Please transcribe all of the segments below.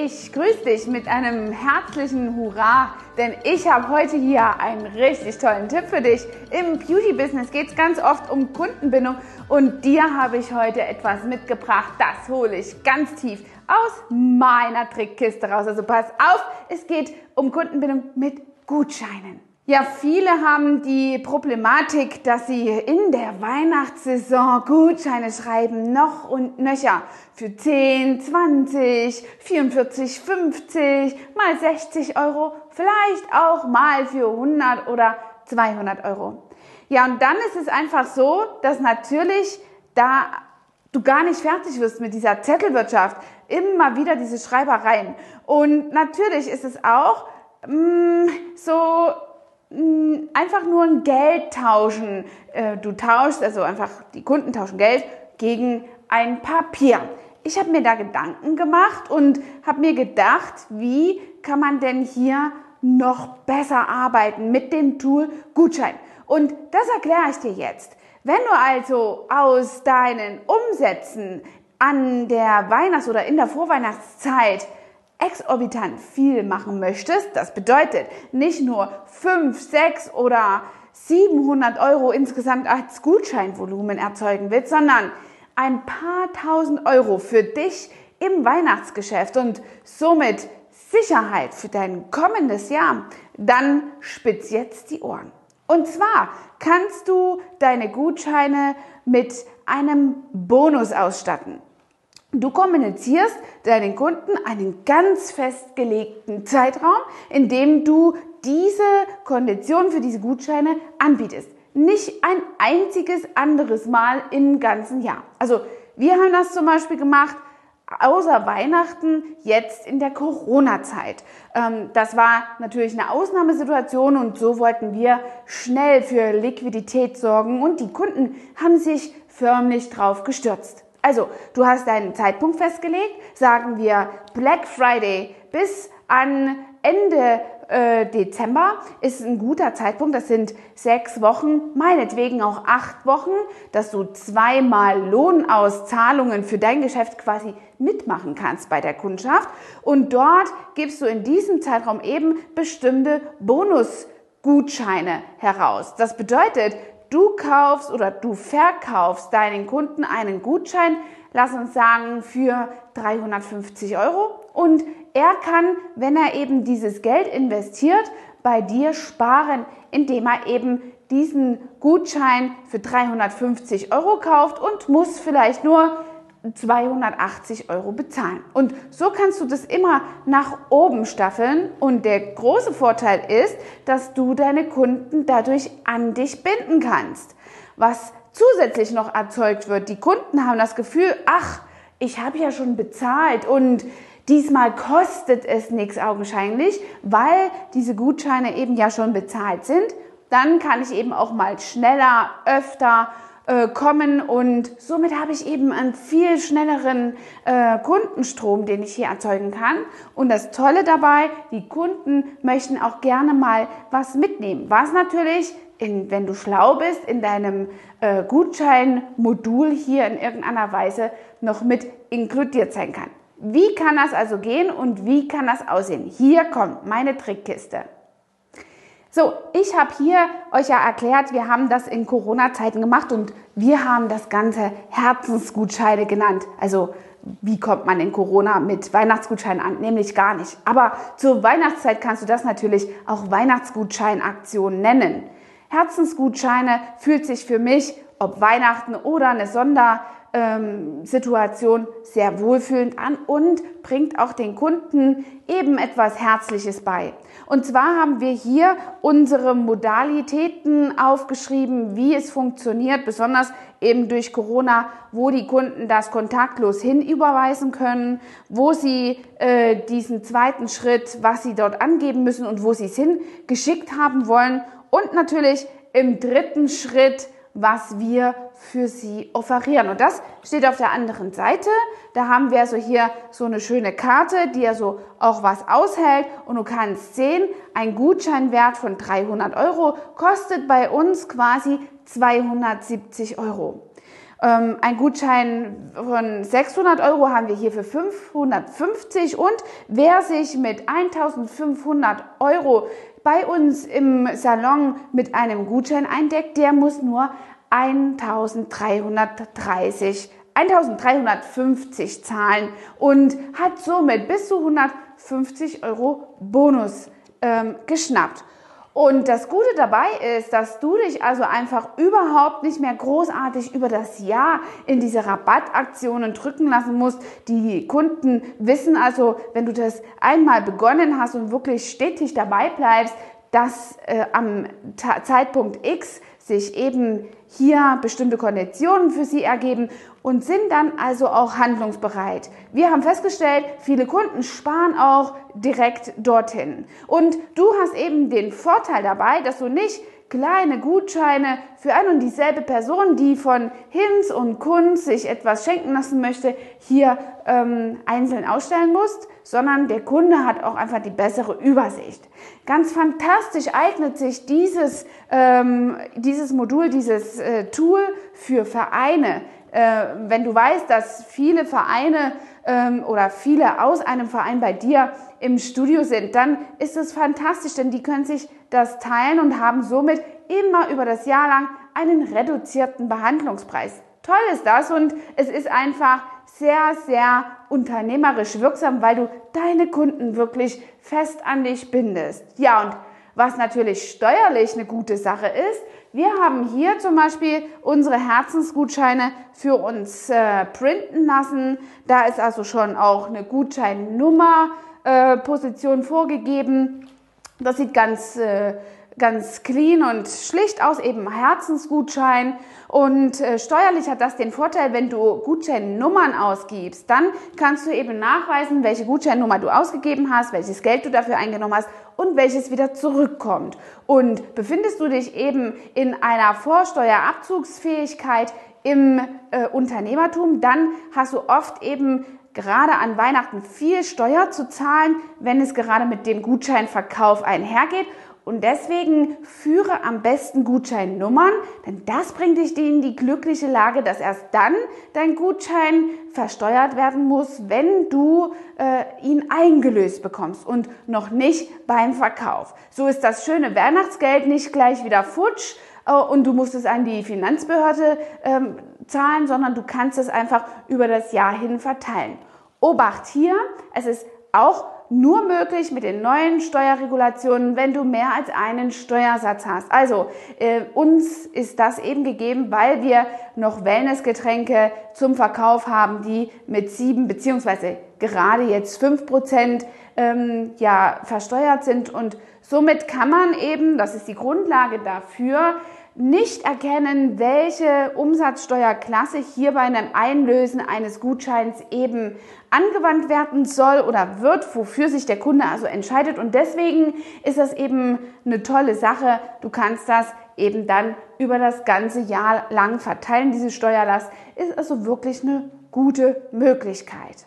Ich grüße dich mit einem herzlichen Hurra, denn ich habe heute hier einen richtig tollen Tipp für dich. Im Beauty-Business geht es ganz oft um Kundenbindung und dir habe ich heute etwas mitgebracht, das hole ich ganz tief aus meiner Trickkiste raus. Also pass auf, es geht um Kundenbindung mit Gutscheinen. Ja, viele haben die Problematik, dass sie in der Weihnachtssaison Gutscheine schreiben, noch und nöcher. Für 10, 20, 44, 50, mal 60 Euro, vielleicht auch mal für 100 oder 200 Euro. Ja, und dann ist es einfach so, dass natürlich da du gar nicht fertig wirst mit dieser Zettelwirtschaft. Immer wieder diese Schreibereien. Und natürlich ist es auch mh, mm, so einfach nur ein Geld tauschen. Äh, du tauschst, also einfach die Kunden tauschen Geld gegen ein Papier. Ich habe mir da Gedanken gemacht und habe mir gedacht, wie kann man denn hier noch besser arbeiten mit dem Tool Gutschein. Und das erkläre ich dir jetzt. Wenn du also aus deinen Umsätzen an der Weihnachts- oder in der Vorweihnachtszeit exorbitant viel machen möchtest, das bedeutet nicht nur 5, 6 oder 700 Euro insgesamt als Gutscheinvolumen erzeugen willst, sondern ein paar tausend Euro für dich im Weihnachtsgeschäft und somit Sicherheit für dein kommendes Jahr, dann spitz jetzt die Ohren. Und zwar kannst du deine Gutscheine mit einem Bonus ausstatten. Du kommunizierst deinen Kunden einen ganz festgelegten Zeitraum, in dem du diese Konditionen für diese Gutscheine anbietest. Nicht ein einziges anderes Mal im ganzen Jahr. Also wir haben das zum Beispiel gemacht, außer Weihnachten jetzt in der Corona-Zeit. Ähm, das war natürlich eine Ausnahmesituation und so wollten wir schnell für Liquidität sorgen und die Kunden haben sich förmlich drauf gestürzt. Also, du hast deinen Zeitpunkt festgelegt, sagen wir Black Friday bis an Ende äh, Dezember ist ein guter Zeitpunkt. Das sind sechs Wochen, meinetwegen auch acht Wochen, dass du zweimal Lohnauszahlungen für dein Geschäft quasi mitmachen kannst bei der Kundschaft. Und dort gibst du in diesem Zeitraum eben bestimmte Bonusgutscheine heraus. Das bedeutet, du kaufst oder du verkaufst deinen Kunden einen Gutschein, lass uns sagen, für 350 Euro. Und er kann, wenn er eben dieses Geld investiert, bei dir sparen, indem er eben diesen Gutschein für 350 Euro kauft und muss vielleicht nur 280 Euro bezahlen. Und so kannst du das immer nach oben staffeln. Und der große Vorteil ist, dass du deine Kunden dadurch an dich binden kannst. Was zusätzlich noch erzeugt wird, die Kunden haben das Gefühl, ach, ich habe ja schon bezahlt und diesmal kostet es nichts augenscheinlich, weil diese Gutscheine eben ja schon bezahlt sind. Dann kann ich eben auch mal schneller, öfter äh, kommen und somit habe ich eben einen viel schnelleren äh, Kundenstrom, den ich hier erzeugen kann. Und das Tolle dabei, die Kunden möchten auch gerne mal was mitnehmen, was natürlich in, wenn du schlau bist, in deinem äh, Gutscheinmodul hier in irgendeiner Weise noch mit inkludiert sein kann. Wie kann das also gehen und wie kann das aussehen? Hier kommt meine Trickkiste. So, ich habe hier euch ja erklärt, wir haben das in Corona-Zeiten gemacht und wir haben das Ganze Herzensgutscheine genannt. Also, wie kommt man in Corona mit Weihnachtsgutscheinen an? Nämlich gar nicht. Aber zur Weihnachtszeit kannst du das natürlich auch Weihnachtsgutscheinaktion nennen. Herzensgutscheine fühlt sich für mich, ob Weihnachten oder eine Sonder ähm, Situation sehr wohlfühlend an und bringt auch den Kunden eben etwas Herzliches bei. Und zwar haben wir hier unsere Modalitäten aufgeschrieben, wie es funktioniert, besonders eben durch Corona, wo die Kunden das kontaktlos hinüberweisen können, wo sie äh, diesen zweiten Schritt, was sie dort angeben müssen und wo sie es hingeschickt haben wollen und natürlich im dritten Schritt was wir für sie offerieren. Und das steht auf der anderen Seite. Da haben wir so hier so eine schöne Karte, die ja so auch was aushält. Und du kannst sehen, ein Gutscheinwert von 300 Euro kostet bei uns quasi 270 Euro. Ähm, ein Gutschein von 600 Euro haben wir hier für 550 und wer sich mit 1500 Euro bei uns im Salon mit einem Gutschein eindeckt, der muss nur 1330 1350 zahlen und hat somit bis zu 150 Euro Bonus ähm, geschnappt. Und das Gute dabei ist, dass du dich also einfach überhaupt nicht mehr großartig über das Jahr in diese Rabattaktionen drücken lassen musst. Die Kunden wissen also, wenn du das einmal begonnen hast und wirklich stetig dabei bleibst, dass äh, am Ta Zeitpunkt X sich eben hier bestimmte Konditionen für sie ergeben und sind dann also auch handlungsbereit. Wir haben festgestellt, viele Kunden sparen auch direkt dorthin. Und du hast eben den Vorteil dabei, dass du nicht kleine Gutscheine für ein und dieselbe Person, die von Hinz und Kunz sich etwas schenken lassen möchte, hier ähm, einzeln ausstellen musst, sondern der Kunde hat auch einfach die bessere Übersicht. Ganz fantastisch eignet sich dieses, ähm, dieses Modul, dieses äh, Tool für Vereine. Äh, wenn du weißt, dass viele Vereine ähm, oder viele aus einem Verein bei dir im Studio sind, dann ist es fantastisch, denn die können sich das teilen und haben somit immer über das Jahr lang einen reduzierten Behandlungspreis. Toll ist das und es ist einfach sehr, sehr unternehmerisch wirksam, weil du deine Kunden wirklich fest an dich bindest. Ja, und was natürlich steuerlich eine gute Sache ist, wir haben hier zum Beispiel unsere Herzensgutscheine für uns äh, printen lassen. Da ist also schon auch eine Gutscheinnummer äh, vorgegeben. Das sieht ganz, äh, ganz clean und schlicht aus, eben Herzensgutschein. Und äh, steuerlich hat das den Vorteil, wenn du Gutscheinnummern ausgibst, dann kannst du eben nachweisen, welche Gutscheinnummer du ausgegeben hast, welches Geld du dafür eingenommen hast und welches wieder zurückkommt. Und befindest du dich eben in einer Vorsteuerabzugsfähigkeit im äh, Unternehmertum, dann hast du oft eben gerade an Weihnachten viel Steuer zu zahlen, wenn es gerade mit dem Gutscheinverkauf einhergeht. Und deswegen führe am besten Gutscheinnummern, denn das bringt dich in die glückliche Lage, dass erst dann dein Gutschein versteuert werden muss, wenn du äh, ihn eingelöst bekommst und noch nicht beim Verkauf. So ist das schöne Weihnachtsgeld nicht gleich wieder futsch äh, und du musst es an die Finanzbehörde ähm, zahlen, sondern du kannst es einfach über das Jahr hin verteilen. Obacht hier, es ist auch nur möglich mit den neuen Steuerregulationen, wenn du mehr als einen Steuersatz hast. Also äh, uns ist das eben gegeben, weil wir noch Wellnessgetränke zum Verkauf haben, die mit sieben beziehungsweise gerade jetzt fünf Prozent ähm, ja versteuert sind und somit kann man eben, das ist die Grundlage dafür, nicht erkennen, welche Umsatzsteuerklasse hier bei einem Einlösen eines Gutscheins eben angewandt werden soll oder wird, wofür sich der Kunde also entscheidet. Und deswegen ist das eben eine tolle Sache. Du kannst das eben dann über das ganze Jahr lang verteilen. Diese Steuerlast ist also wirklich eine gute Möglichkeit.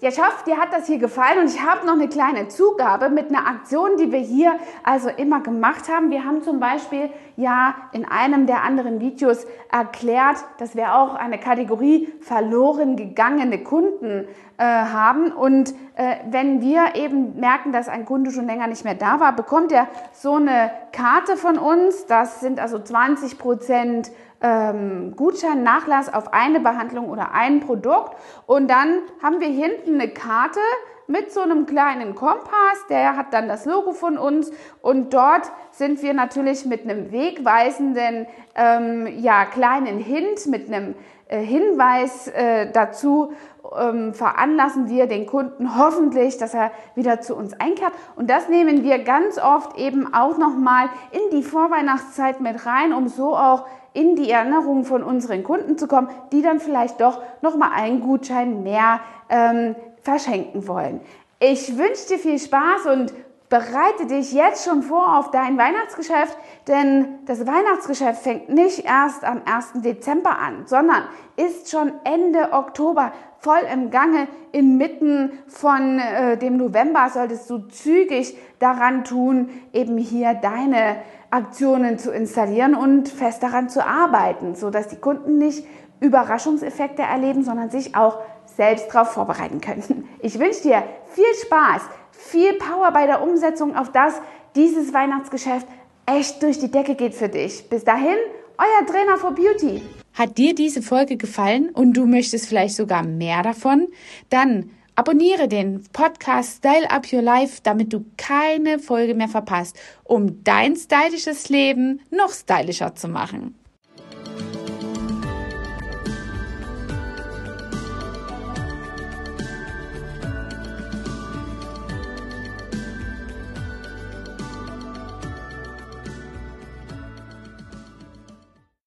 Ja, ich hoffe, dir hat das hier gefallen und ich habe noch eine kleine Zugabe mit einer Aktion, die wir hier also immer gemacht haben. Wir haben zum Beispiel ja in einem der anderen Videos erklärt, dass wir auch eine Kategorie verloren gegangene Kunden äh, haben. Und äh, wenn wir eben merken, dass ein Kunde schon länger nicht mehr da war, bekommt er so eine Karte von uns. Das sind also 20 Prozent ähm, Gutscheinnachlass auf eine Behandlung oder ein Produkt. Und dann haben wir hinten eine Karte mit so einem kleinen Kompass, der hat dann das Logo von uns und dort sind wir natürlich mit einem wegweisenden ähm, ja, kleinen Hint, mit einem äh, Hinweis äh, dazu ähm, veranlassen wir den Kunden hoffentlich, dass er wieder zu uns einkehrt. Und das nehmen wir ganz oft eben auch nochmal in die Vorweihnachtszeit mit rein, um so auch in die Erinnerung von unseren Kunden zu kommen, die dann vielleicht doch nochmal einen Gutschein mehr ähm, verschenken wollen. Ich wünsche dir viel Spaß und bereite dich jetzt schon vor auf dein Weihnachtsgeschäft, denn das Weihnachtsgeschäft fängt nicht erst am 1. Dezember an, sondern ist schon Ende Oktober voll im Gange. Inmitten von äh, dem November solltest du zügig daran tun, eben hier deine Aktionen zu installieren und fest daran zu arbeiten, so dass die Kunden nicht Überraschungseffekte erleben, sondern sich auch selbst darauf vorbereiten können. Ich wünsche dir viel Spaß, viel Power bei der Umsetzung auf das dieses Weihnachtsgeschäft echt durch die Decke geht für dich. Bis dahin, euer Trainer for Beauty. Hat dir diese Folge gefallen und du möchtest vielleicht sogar mehr davon? Dann abonniere den Podcast Style Up Your Life, damit du keine Folge mehr verpasst, um dein stylisches Leben noch stylischer zu machen.